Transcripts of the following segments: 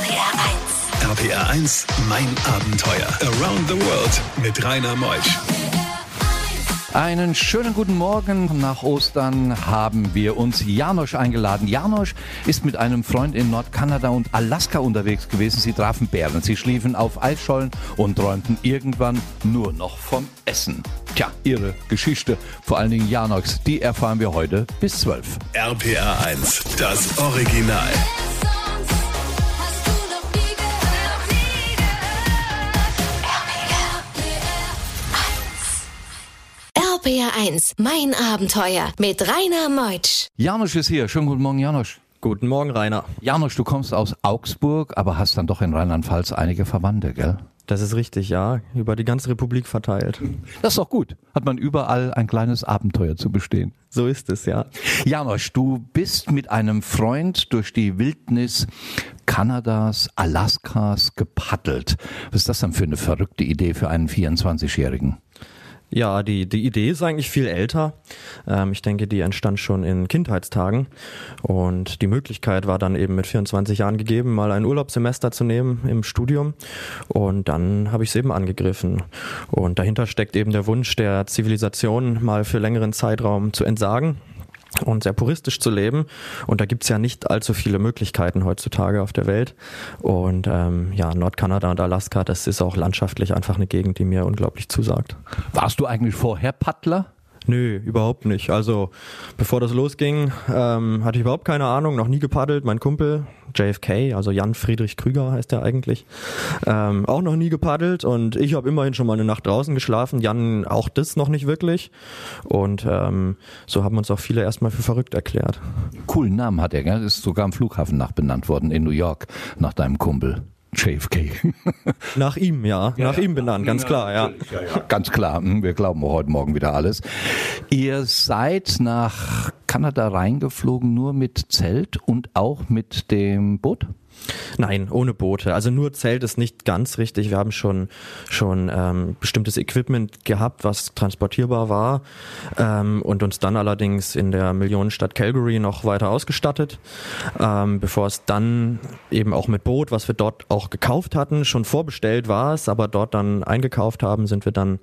RPR 1. RPR 1, mein Abenteuer. Around the World mit Rainer Meusch. Einen schönen guten Morgen. Nach Ostern haben wir uns Janosch eingeladen. Janosch ist mit einem Freund in Nordkanada und Alaska unterwegs gewesen. Sie trafen Bären, sie schliefen auf Eisschollen und träumten irgendwann nur noch vom Essen. Tja, ihre Geschichte, vor allen Dingen Janoschs, die erfahren wir heute bis 12. RPR 1, das Original. RPR 1, mein Abenteuer mit Rainer Meutsch. Janosch ist hier. Schönen guten Morgen, Janosch. Guten Morgen, Rainer. Janosch, du kommst aus Augsburg, aber hast dann doch in Rheinland-Pfalz einige Verwandte, gell? Das ist richtig, ja. Über die ganze Republik verteilt. Das ist doch gut. Hat man überall ein kleines Abenteuer zu bestehen. So ist es, ja. Janosch, du bist mit einem Freund durch die Wildnis Kanadas, Alaskas gepaddelt. Was ist das dann für eine verrückte Idee für einen 24-Jährigen? Ja, die, die Idee ist eigentlich viel älter. Ähm, ich denke, die entstand schon in Kindheitstagen. Und die Möglichkeit war dann eben mit 24 Jahren gegeben, mal ein Urlaubssemester zu nehmen im Studium. Und dann habe ich es eben angegriffen. Und dahinter steckt eben der Wunsch der Zivilisation, mal für längeren Zeitraum zu entsagen und sehr puristisch zu leben. Und da gibt's ja nicht allzu viele Möglichkeiten heutzutage auf der Welt. Und ähm, ja, Nordkanada und Alaska, das ist auch landschaftlich einfach eine Gegend, die mir unglaublich zusagt. Warst du eigentlich vorher Paddler? Nö, überhaupt nicht. Also bevor das losging, ähm, hatte ich überhaupt keine Ahnung, noch nie gepaddelt. Mein Kumpel JFK, also Jan Friedrich Krüger heißt er eigentlich, ähm, auch noch nie gepaddelt und ich habe immerhin schon mal eine Nacht draußen geschlafen. Jan auch das noch nicht wirklich. Und ähm, so haben uns auch viele erstmal für verrückt erklärt. Coolen Namen hat er, gell? Ist sogar am Flughafen nach benannt worden in New York, nach deinem Kumpel. JFK. Nach ihm, ja. Nach ihm benannt, ganz klar, ja. Ganz klar, hm, wir glauben heute Morgen wieder alles. Ihr seid nach Kanada reingeflogen nur mit Zelt und auch mit dem Boot? Nein, ohne Boote. Also nur Zelt ist nicht ganz richtig. Wir haben schon schon ähm, bestimmtes Equipment gehabt, was transportierbar war ähm, und uns dann allerdings in der Millionenstadt Calgary noch weiter ausgestattet, ähm, bevor es dann eben auch mit Boot, was wir dort auch gekauft hatten, schon vorbestellt war es, aber dort dann eingekauft haben, sind wir dann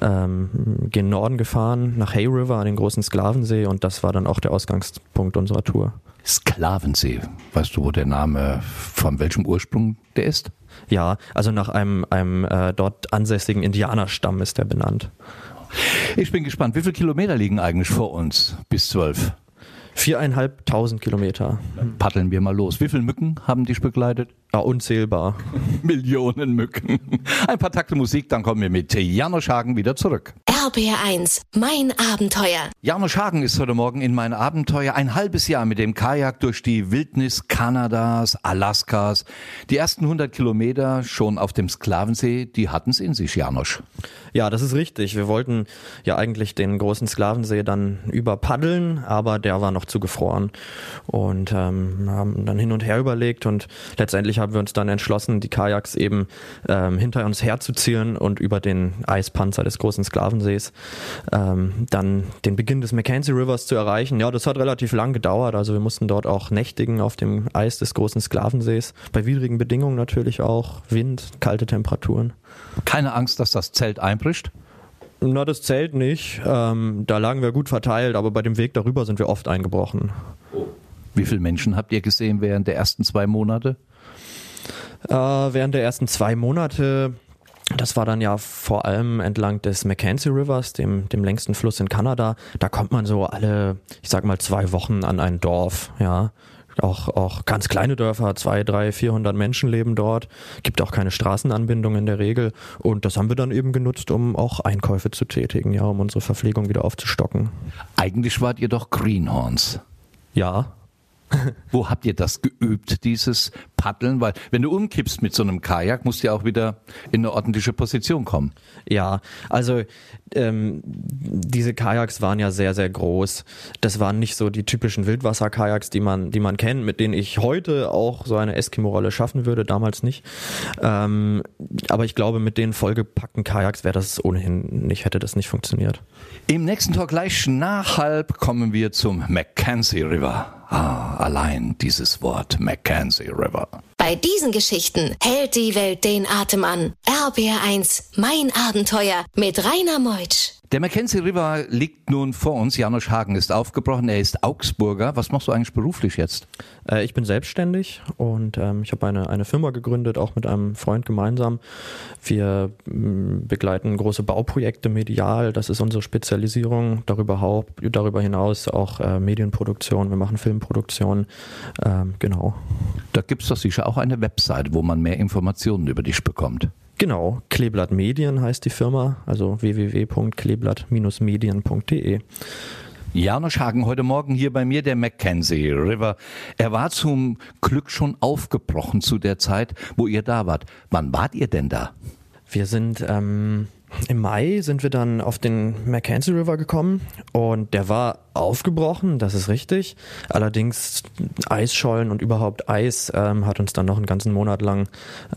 ähm, gen Norden gefahren nach Hay River an den großen Sklavensee und das war dann auch der Ausgangspunkt unserer Tour. Sklavensee. Weißt du, wo der Name, von welchem Ursprung der ist? Ja, also nach einem, einem äh, dort ansässigen Indianerstamm ist der benannt. Ich bin gespannt, wie viele Kilometer liegen eigentlich vor uns bis zwölf? Viereinhalbtausend Kilometer. Dann paddeln wir mal los. Wie viele Mücken haben dich begleitet? Ja, unzählbar. Millionen Mücken. Ein paar Takte Musik, dann kommen wir mit Janosch Hagen wieder zurück. RPR 1, mein Abenteuer. Janosch Hagen ist heute Morgen in mein Abenteuer ein halbes Jahr mit dem Kajak durch die Wildnis Kanadas, Alaskas. Die ersten 100 Kilometer schon auf dem Sklavensee, die hatten's in sich, Janosch. Ja, das ist richtig. Wir wollten ja eigentlich den großen Sklavensee dann überpaddeln, aber der war noch zugefroren. Und ähm, haben dann hin und her überlegt und letztendlich haben wir uns dann entschlossen, die Kajaks eben ähm, hinter uns herzuziehen und über den Eispanzer des großen Sklavensees ähm, dann den Beginn des Mackenzie Rivers zu erreichen. Ja, das hat relativ lang gedauert. Also wir mussten dort auch nächtigen auf dem Eis des großen Sklavensees. Bei widrigen Bedingungen natürlich auch. Wind, kalte Temperaturen. Keine Angst, dass das Zelt einbricht? Na, das Zelt nicht. Ähm, da lagen wir gut verteilt, aber bei dem Weg darüber sind wir oft eingebrochen. Wie viele Menschen habt ihr gesehen während der ersten zwei Monate? Äh, während der ersten zwei Monate, das war dann ja vor allem entlang des Mackenzie Rivers, dem, dem längsten Fluss in Kanada. Da kommt man so alle, ich sag mal, zwei Wochen an ein Dorf, ja. Auch, auch ganz kleine Dörfer, zwei, drei, vierhundert Menschen leben dort. Gibt auch keine Straßenanbindung in der Regel. Und das haben wir dann eben genutzt, um auch Einkäufe zu tätigen, ja, um unsere Verpflegung wieder aufzustocken. Eigentlich wart ihr doch Greenhorns. Ja, Wo habt ihr das geübt, dieses Paddeln? Weil wenn du umkippst mit so einem Kajak, musst du ja auch wieder in eine ordentliche Position kommen. Ja, also ähm, diese Kajaks waren ja sehr, sehr groß. Das waren nicht so die typischen Wildwasser-Kajaks, die man, die man kennt, mit denen ich heute auch so eine Eskimo-Rolle schaffen würde, damals nicht. Ähm, aber ich glaube, mit den vollgepackten Kajaks wäre das ohnehin nicht, hätte das nicht funktioniert. Im nächsten Talk gleich nach halb kommen wir zum Mackenzie River. Ah, allein dieses Wort Mackenzie River. Bei diesen Geschichten hält die Welt den Atem an. RBR1, mein Abenteuer mit Rainer Meutsch. Der Mackenzie River liegt nun vor uns. Janusz Hagen ist aufgebrochen. Er ist Augsburger. Was machst du eigentlich beruflich jetzt? Äh, ich bin selbstständig und ähm, ich habe eine, eine Firma gegründet, auch mit einem Freund gemeinsam. Wir m, begleiten große Bauprojekte medial. Das ist unsere Spezialisierung. Darüber, haupt, darüber hinaus auch äh, Medienproduktion. Wir machen Filmproduktion. Ähm, genau. Da gibt es doch sicher auch eine Website, wo man mehr Informationen über dich bekommt. Genau, Kleeblatt Medien heißt die Firma, also www.kleeblatt-medien.de. Janusz Hagen, heute Morgen hier bei mir der Mackenzie River. Er war zum Glück schon aufgebrochen zu der Zeit, wo ihr da wart. Wann wart ihr denn da? Wir sind ähm, im Mai sind wir dann auf den Mackenzie River gekommen und der war aufgebrochen, das ist richtig. Allerdings Eisschollen und überhaupt Eis ähm, hat uns dann noch einen ganzen Monat lang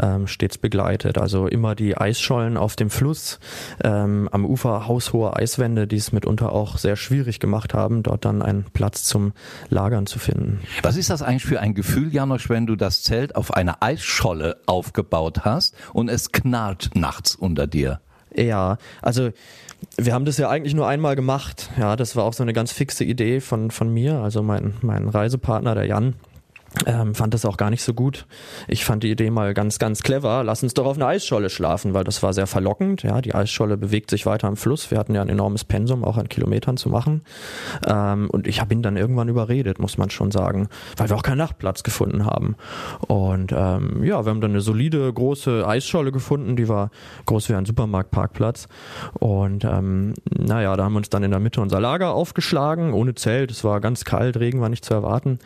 ähm, stets begleitet. Also immer die Eisschollen auf dem Fluss, ähm, am Ufer haushohe Eiswände, die es mitunter auch sehr schwierig gemacht haben, dort dann einen Platz zum Lagern zu finden. Was ist das eigentlich für ein Gefühl, Janosch, wenn du das Zelt auf einer Eisscholle aufgebaut hast und es knarrt nachts unter dir? Ja, also wir haben das ja eigentlich nur einmal gemacht. Ja, das war auch so eine ganz fixe Idee von, von mir. Also mein, mein Reisepartner, der Jan, ähm, fand das auch gar nicht so gut. Ich fand die Idee mal ganz, ganz clever. Lass uns doch auf einer Eisscholle schlafen, weil das war sehr verlockend. Ja, die Eisscholle bewegt sich weiter am Fluss. Wir hatten ja ein enormes Pensum, auch an Kilometern zu machen. Ähm, und ich habe ihn dann irgendwann überredet, muss man schon sagen, weil wir auch keinen Nachtplatz gefunden haben. Und ähm, ja, wir haben dann eine solide, große Eisscholle gefunden, die war groß wie ein Supermarktparkplatz. Und ähm, naja, da haben wir uns dann in der Mitte unser Lager aufgeschlagen, ohne Zelt. Es war ganz kalt, Regen war nicht zu erwarten.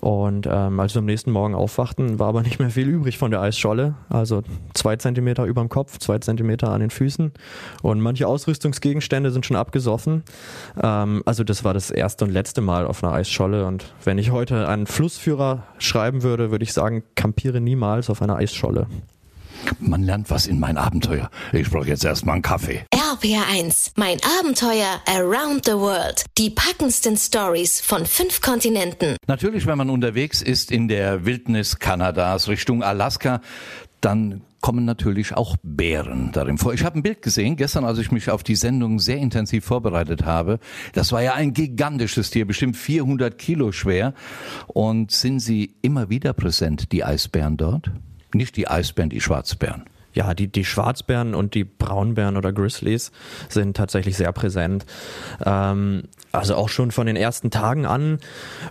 Und ähm, ähm, als wir am nächsten Morgen aufwachten, war aber nicht mehr viel übrig von der Eisscholle. Also zwei Zentimeter über dem Kopf, zwei Zentimeter an den Füßen. Und manche Ausrüstungsgegenstände sind schon abgesoffen. Ähm, also das war das erste und letzte Mal auf einer Eisscholle. Und wenn ich heute einen Flussführer schreiben würde, würde ich sagen, kampiere niemals auf einer Eisscholle. Man lernt was in mein Abenteuer. Ich brauche jetzt erstmal einen Kaffee. RPR1, mein Abenteuer around the world. Die packendsten Stories von fünf Kontinenten. Natürlich, wenn man unterwegs ist in der Wildnis Kanadas Richtung Alaska, dann kommen natürlich auch Bären darin vor. Ich habe ein Bild gesehen, gestern, als ich mich auf die Sendung sehr intensiv vorbereitet habe. Das war ja ein gigantisches Tier, bestimmt 400 Kilo schwer. Und sind sie immer wieder präsent, die Eisbären dort? Nicht die Eisbären, die Schwarzbären. Ja, die, die Schwarzbären und die Braunbären oder Grizzlies sind tatsächlich sehr präsent. Ähm, also auch schon von den ersten Tagen an.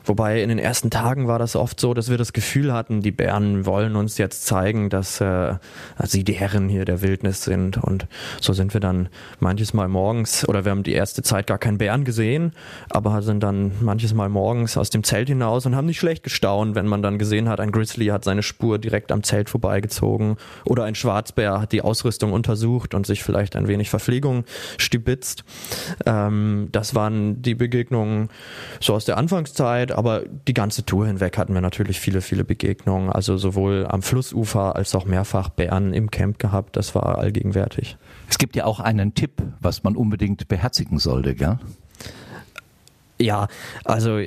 Wobei in den ersten Tagen war das oft so, dass wir das Gefühl hatten, die Bären wollen uns jetzt zeigen, dass äh, sie die Herren hier der Wildnis sind. Und so sind wir dann manches Mal morgens, oder wir haben die erste Zeit gar keinen Bären gesehen, aber sind dann manches Mal morgens aus dem Zelt hinaus und haben nicht schlecht gestaunt, wenn man dann gesehen hat, ein Grizzly hat seine Spur direkt am Zelt vorbeigezogen oder ein Schwarzbär hat die Ausrüstung untersucht und sich vielleicht ein wenig Verpflegung stibitzt. Ähm, das waren die die Begegnungen so aus der Anfangszeit, aber die ganze Tour hinweg hatten wir natürlich viele, viele Begegnungen. Also sowohl am Flussufer als auch mehrfach Bären im Camp gehabt. Das war allgegenwärtig. Es gibt ja auch einen Tipp, was man unbedingt beherzigen sollte, gell? Ja, also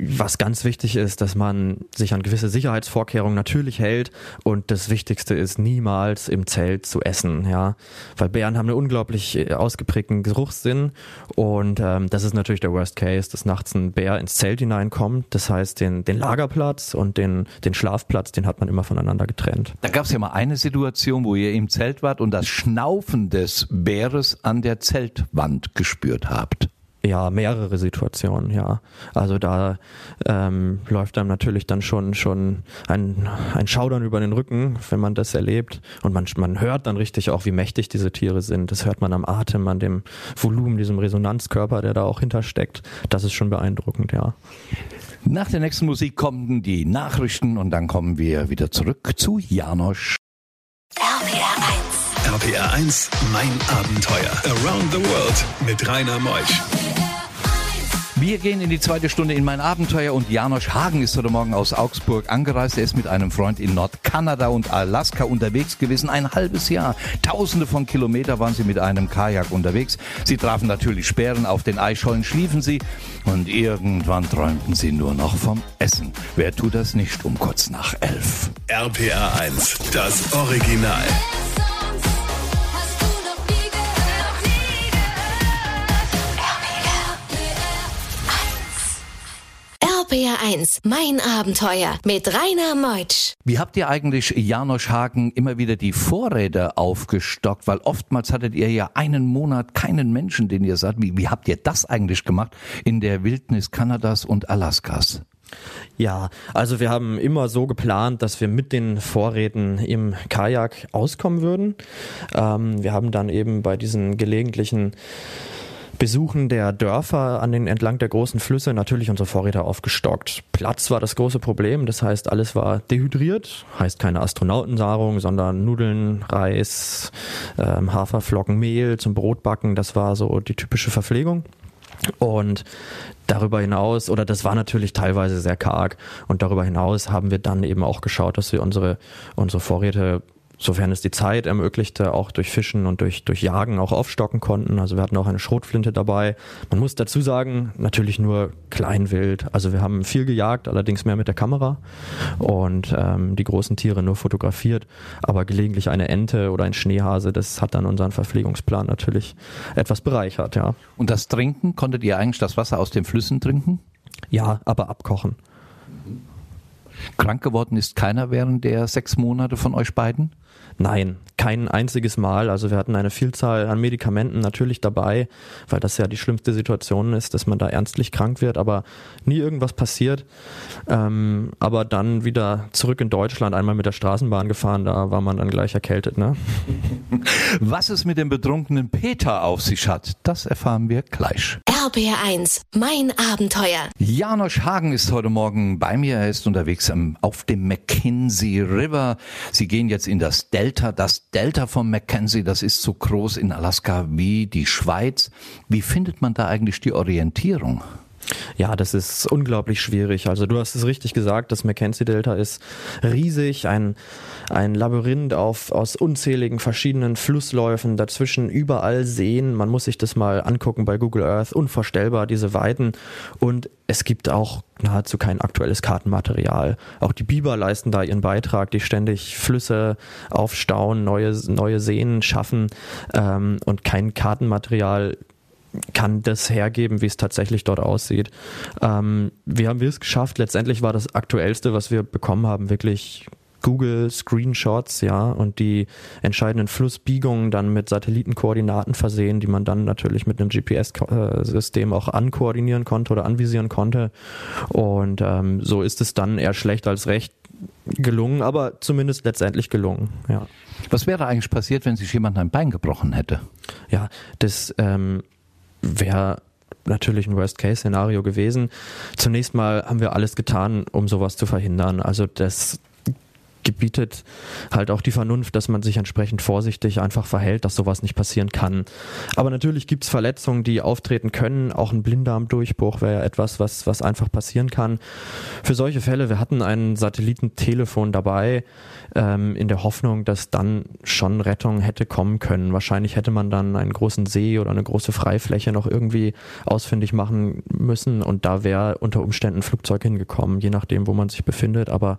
was ganz wichtig ist, dass man sich an gewisse Sicherheitsvorkehrungen natürlich hält und das Wichtigste ist niemals im Zelt zu essen, ja, weil Bären haben einen unglaublich äh, ausgeprägten Geruchssinn und ähm, das ist natürlich der Worst Case, dass nachts ein Bär ins Zelt hineinkommt. Das heißt, den, den Lagerplatz und den, den Schlafplatz, den hat man immer voneinander getrennt. Da gab es ja mal eine Situation, wo ihr im Zelt wart und das Schnaufen des Bäres an der Zeltwand gespürt habt. Ja, mehrere Situationen, ja. Also da ähm, läuft einem natürlich dann schon schon ein, ein Schaudern über den Rücken, wenn man das erlebt. Und man, man hört dann richtig auch, wie mächtig diese Tiere sind. Das hört man am Atem, an dem Volumen, diesem Resonanzkörper, der da auch hintersteckt. Das ist schon beeindruckend, ja. Nach der nächsten Musik kommen die Nachrichten und dann kommen wir wieder zurück zu Janosch. RPR1. RPR 1, mein Abenteuer. Around the World mit Rainer Meusch. Wir gehen in die zweite Stunde in mein Abenteuer und Janosch Hagen ist heute Morgen aus Augsburg angereist. Er ist mit einem Freund in Nordkanada und Alaska unterwegs gewesen. Ein halbes Jahr. Tausende von Kilometern waren sie mit einem Kajak unterwegs. Sie trafen natürlich Sperren, auf den Eischollen schliefen sie und irgendwann träumten sie nur noch vom Essen. Wer tut das nicht um kurz nach elf? RPA 1, das Original. RPR 1, mein Abenteuer mit Rainer Meutsch. Wie habt ihr eigentlich, Janosch Hagen, immer wieder die Vorräte aufgestockt? Weil oftmals hattet ihr ja einen Monat keinen Menschen, den ihr sagt. Wie, wie habt ihr das eigentlich gemacht in der Wildnis Kanadas und Alaskas? Ja, also wir haben immer so geplant, dass wir mit den Vorräten im Kajak auskommen würden. Ähm, wir haben dann eben bei diesen gelegentlichen Besuchen der Dörfer an den entlang der großen Flüsse natürlich unsere Vorräte aufgestockt. Platz war das große Problem, das heißt, alles war dehydriert, heißt keine Astronautennahrung, sondern Nudeln, Reis, ähm, Haferflocken, Mehl zum Brotbacken, das war so die typische Verpflegung. Und darüber hinaus, oder das war natürlich teilweise sehr karg, und darüber hinaus haben wir dann eben auch geschaut, dass wir unsere, unsere Vorräte sofern es die Zeit ermöglichte, auch durch Fischen und durch, durch Jagen auch aufstocken konnten. Also wir hatten auch eine Schrotflinte dabei. Man muss dazu sagen, natürlich nur Kleinwild. Also wir haben viel gejagt, allerdings mehr mit der Kamera und ähm, die großen Tiere nur fotografiert. Aber gelegentlich eine Ente oder ein Schneehase, das hat dann unseren Verpflegungsplan natürlich etwas bereichert, ja. Und das Trinken, konntet ihr eigentlich das Wasser aus den Flüssen trinken? Ja, aber abkochen. Krank geworden ist keiner während der sechs Monate von euch beiden? Nein, kein einziges Mal. Also wir hatten eine Vielzahl an Medikamenten natürlich dabei, weil das ja die schlimmste Situation ist, dass man da ernstlich krank wird, aber nie irgendwas passiert. Ähm, aber dann wieder zurück in Deutschland, einmal mit der Straßenbahn gefahren, da war man dann gleich erkältet. Ne? Was es mit dem betrunkenen Peter auf sich hat, das erfahren wir gleich. RBR1, mein Abenteuer. Janosch Hagen ist heute Morgen bei mir. Er ist unterwegs auf dem Mackenzie River. Sie gehen jetzt in das Delta. Das Delta vom Mackenzie, das ist so groß in Alaska wie die Schweiz. Wie findet man da eigentlich die Orientierung? Ja, das ist unglaublich schwierig. Also du hast es richtig gesagt, das Mackenzie Delta ist riesig, ein, ein Labyrinth auf, aus unzähligen verschiedenen Flussläufen, dazwischen überall Seen. Man muss sich das mal angucken bei Google Earth, unvorstellbar, diese Weiten. Und es gibt auch nahezu kein aktuelles Kartenmaterial. Auch die Biber leisten da ihren Beitrag, die ständig Flüsse aufstauen, neue, neue Seen schaffen ähm, und kein Kartenmaterial kann das hergeben, wie es tatsächlich dort aussieht. Ähm, wie haben wir es geschafft? Letztendlich war das Aktuellste, was wir bekommen haben, wirklich Google Screenshots, ja, und die entscheidenden Flussbiegungen dann mit Satellitenkoordinaten versehen, die man dann natürlich mit einem GPS-System auch ankoordinieren konnte oder anvisieren konnte. Und ähm, so ist es dann eher schlecht als recht gelungen, aber zumindest letztendlich gelungen, ja. Was wäre eigentlich passiert, wenn sich jemand ein Bein gebrochen hätte? Ja, das ähm, wäre natürlich ein Worst-Case-Szenario gewesen. Zunächst mal haben wir alles getan, um sowas zu verhindern. Also das gebietet halt auch die Vernunft, dass man sich entsprechend vorsichtig einfach verhält, dass sowas nicht passieren kann. Aber natürlich gibt's Verletzungen, die auftreten können. Auch ein Blinddarmdurchbruch wäre ja etwas, was, was einfach passieren kann. Für solche Fälle, wir hatten ein Satellitentelefon dabei, ähm, in der Hoffnung, dass dann schon Rettung hätte kommen können. Wahrscheinlich hätte man dann einen großen See oder eine große Freifläche noch irgendwie ausfindig machen müssen und da wäre unter Umständen ein Flugzeug hingekommen, je nachdem, wo man sich befindet. Aber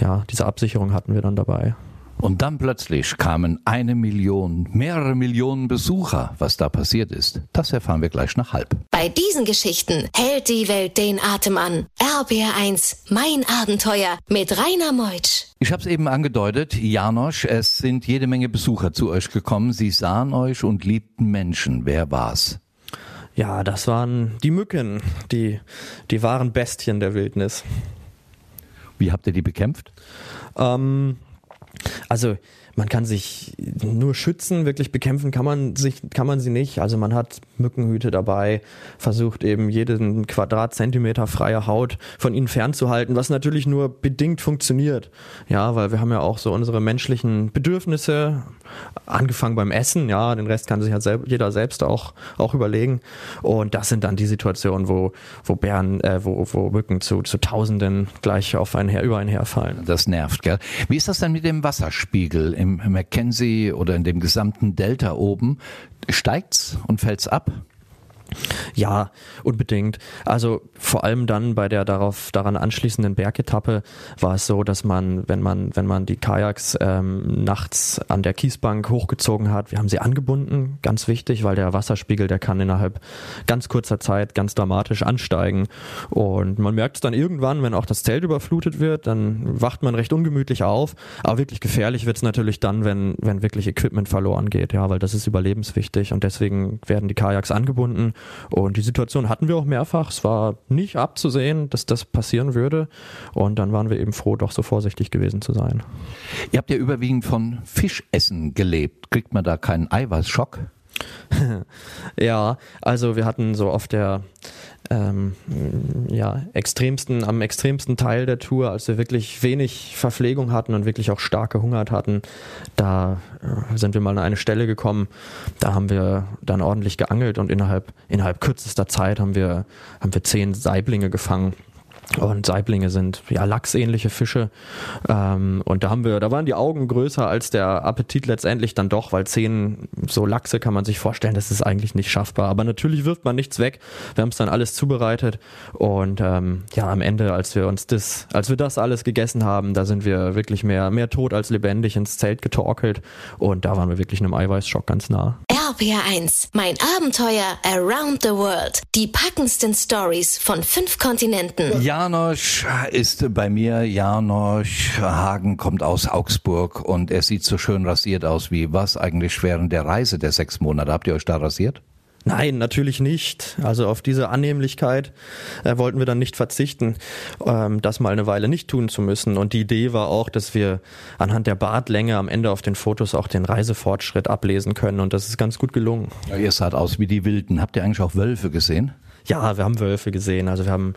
ja, diese Absicht Versicherung hatten wir dann dabei. Und dann plötzlich kamen eine Million, mehrere Millionen Besucher. Was da passiert ist, das erfahren wir gleich nach halb. Bei diesen Geschichten hält die Welt den Atem an. RBR1, mein Abenteuer mit Rainer Meutsch. Ich habe es eben angedeutet, Janosch, es sind jede Menge Besucher zu euch gekommen. Sie sahen euch und liebten Menschen. Wer war's? Ja, das waren die Mücken, die, die wahren Bestien der Wildnis. Wie habt ihr die bekämpft? Ähm, Also man kann sich nur schützen, wirklich bekämpfen kann man sich, kann man sie nicht. Also man hat Mückenhüte dabei, versucht eben jeden Quadratzentimeter freie Haut von ihnen fernzuhalten, was natürlich nur bedingt funktioniert. Ja, weil wir haben ja auch so unsere menschlichen Bedürfnisse, angefangen beim Essen, ja, den Rest kann sich halt selb jeder selbst auch, auch überlegen. Und das sind dann die Situationen, wo, wo Bären, äh, wo, wo Mücken zu, zu Tausenden gleich auf einen her, über einen herfallen. Das nervt, gell? Wie ist das denn mit dem Wasserspiegel im Mackenzie oder in dem gesamten Delta oben? Steigt's und fällt's ab? Ja, unbedingt. Also vor allem dann bei der darauf daran anschließenden Bergetappe war es so, dass man, wenn man, wenn man die Kajaks ähm, nachts an der Kiesbank hochgezogen hat, wir haben sie angebunden, ganz wichtig, weil der Wasserspiegel, der kann innerhalb ganz kurzer Zeit ganz dramatisch ansteigen. Und man merkt es dann irgendwann, wenn auch das Zelt überflutet wird, dann wacht man recht ungemütlich auf. Aber wirklich gefährlich wird es natürlich dann, wenn, wenn wirklich Equipment verloren geht, ja, weil das ist überlebenswichtig und deswegen werden die Kajaks angebunden und die Situation hatten wir auch mehrfach. Es war nicht abzusehen, dass das passieren würde. Und dann waren wir eben froh, doch so vorsichtig gewesen zu sein. Ihr habt ja überwiegend von Fischessen gelebt. Kriegt man da keinen Eiweißschock? ja, also wir hatten so auf der ähm, ja, extremsten, am extremsten Teil der Tour, als wir wirklich wenig Verpflegung hatten und wirklich auch stark gehungert hatten, da äh, sind wir mal an eine Stelle gekommen, da haben wir dann ordentlich geangelt und innerhalb, innerhalb kürzester Zeit haben wir, haben wir zehn Saiblinge gefangen. Und Saiblinge sind ja lachsähnliche Fische. Ähm, und da haben wir, da waren die Augen größer als der Appetit letztendlich dann doch, weil zehn so Lachse kann man sich vorstellen, das ist eigentlich nicht schaffbar. Aber natürlich wirft man nichts weg. Wir haben es dann alles zubereitet. Und ähm, ja, am Ende, als wir uns das, als wir das alles gegessen haben, da sind wir wirklich mehr, mehr tot als lebendig ins Zelt getorkelt. Und da waren wir wirklich einem Eiweißschock ganz nah. RPR1, mein Abenteuer Around the World. Die packendsten Stories von fünf Kontinenten. Janosch ist bei mir. Janosch Hagen kommt aus Augsburg und er sieht so schön rasiert aus wie was eigentlich während der Reise der sechs Monate. Habt ihr euch da rasiert? Nein, natürlich nicht. Also auf diese Annehmlichkeit äh, wollten wir dann nicht verzichten, ähm, das mal eine Weile nicht tun zu müssen. Und die Idee war auch, dass wir anhand der Bartlänge am Ende auf den Fotos auch den Reisefortschritt ablesen können. Und das ist ganz gut gelungen. Ja, ihr seht aus wie die Wilden. Habt ihr eigentlich auch Wölfe gesehen? Ja, wir haben Wölfe gesehen. Also wir haben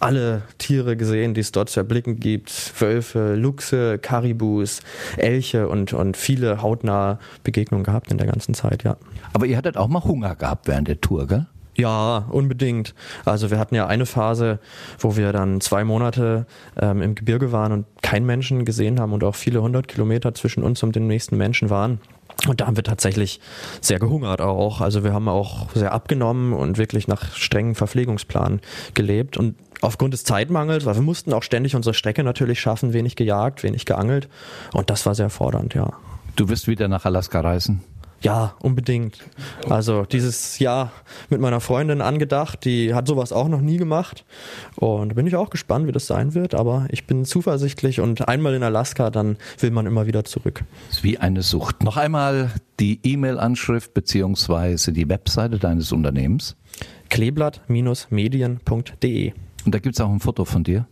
alle Tiere gesehen, die es dort zu erblicken gibt. Wölfe, Luchse, Karibus, Elche und, und viele hautnahe Begegnungen gehabt in der ganzen Zeit, ja. Aber ihr hattet auch mal Hunger gehabt während der Tour, gell? Ja, unbedingt. Also wir hatten ja eine Phase, wo wir dann zwei Monate ähm, im Gebirge waren und keinen Menschen gesehen haben und auch viele hundert Kilometer zwischen uns und den nächsten Menschen waren. Und da haben wir tatsächlich sehr gehungert auch. Also wir haben auch sehr abgenommen und wirklich nach strengen Verpflegungsplan gelebt. Und aufgrund des Zeitmangels, weil wir mussten auch ständig unsere Strecke natürlich schaffen, wenig gejagt, wenig geangelt. Und das war sehr fordernd, ja. Du wirst wieder nach Alaska reisen? Ja, unbedingt. Also dieses Jahr mit meiner Freundin angedacht, die hat sowas auch noch nie gemacht. Und bin ich auch gespannt, wie das sein wird. Aber ich bin zuversichtlich und einmal in Alaska, dann will man immer wieder zurück. Das ist wie eine Sucht. Noch einmal die E-Mail-Anschrift beziehungsweise die Webseite deines Unternehmens. Kleeblatt-medien.de Und da gibt es auch ein Foto von dir?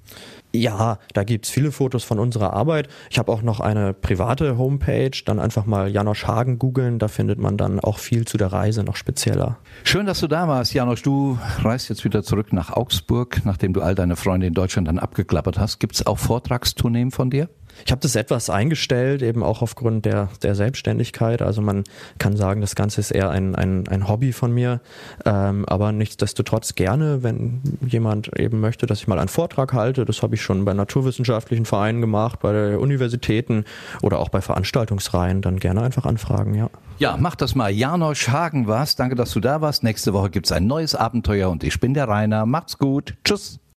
Ja, da gibt's viele Fotos von unserer Arbeit. Ich habe auch noch eine private Homepage, dann einfach mal Janosch Hagen googeln, da findet man dann auch viel zu der Reise noch spezieller. Schön, dass du da warst, Janosch. Du reist jetzt wieder zurück nach Augsburg, nachdem du all deine Freunde in Deutschland dann abgeklappert hast. Gibt's auch Vortragstourneen von dir? Ich habe das etwas eingestellt, eben auch aufgrund der, der Selbstständigkeit. Also man kann sagen, das Ganze ist eher ein, ein, ein Hobby von mir. Ähm, aber nichtsdestotrotz gerne, wenn jemand eben möchte, dass ich mal einen Vortrag halte. Das habe ich schon bei naturwissenschaftlichen Vereinen gemacht, bei Universitäten oder auch bei Veranstaltungsreihen. Dann gerne einfach anfragen, ja. Ja, mach das mal. Janosch Hagen war's. Danke, dass du da warst. Nächste Woche gibt's ein neues Abenteuer und ich bin der Rainer. Macht's gut. Tschüss.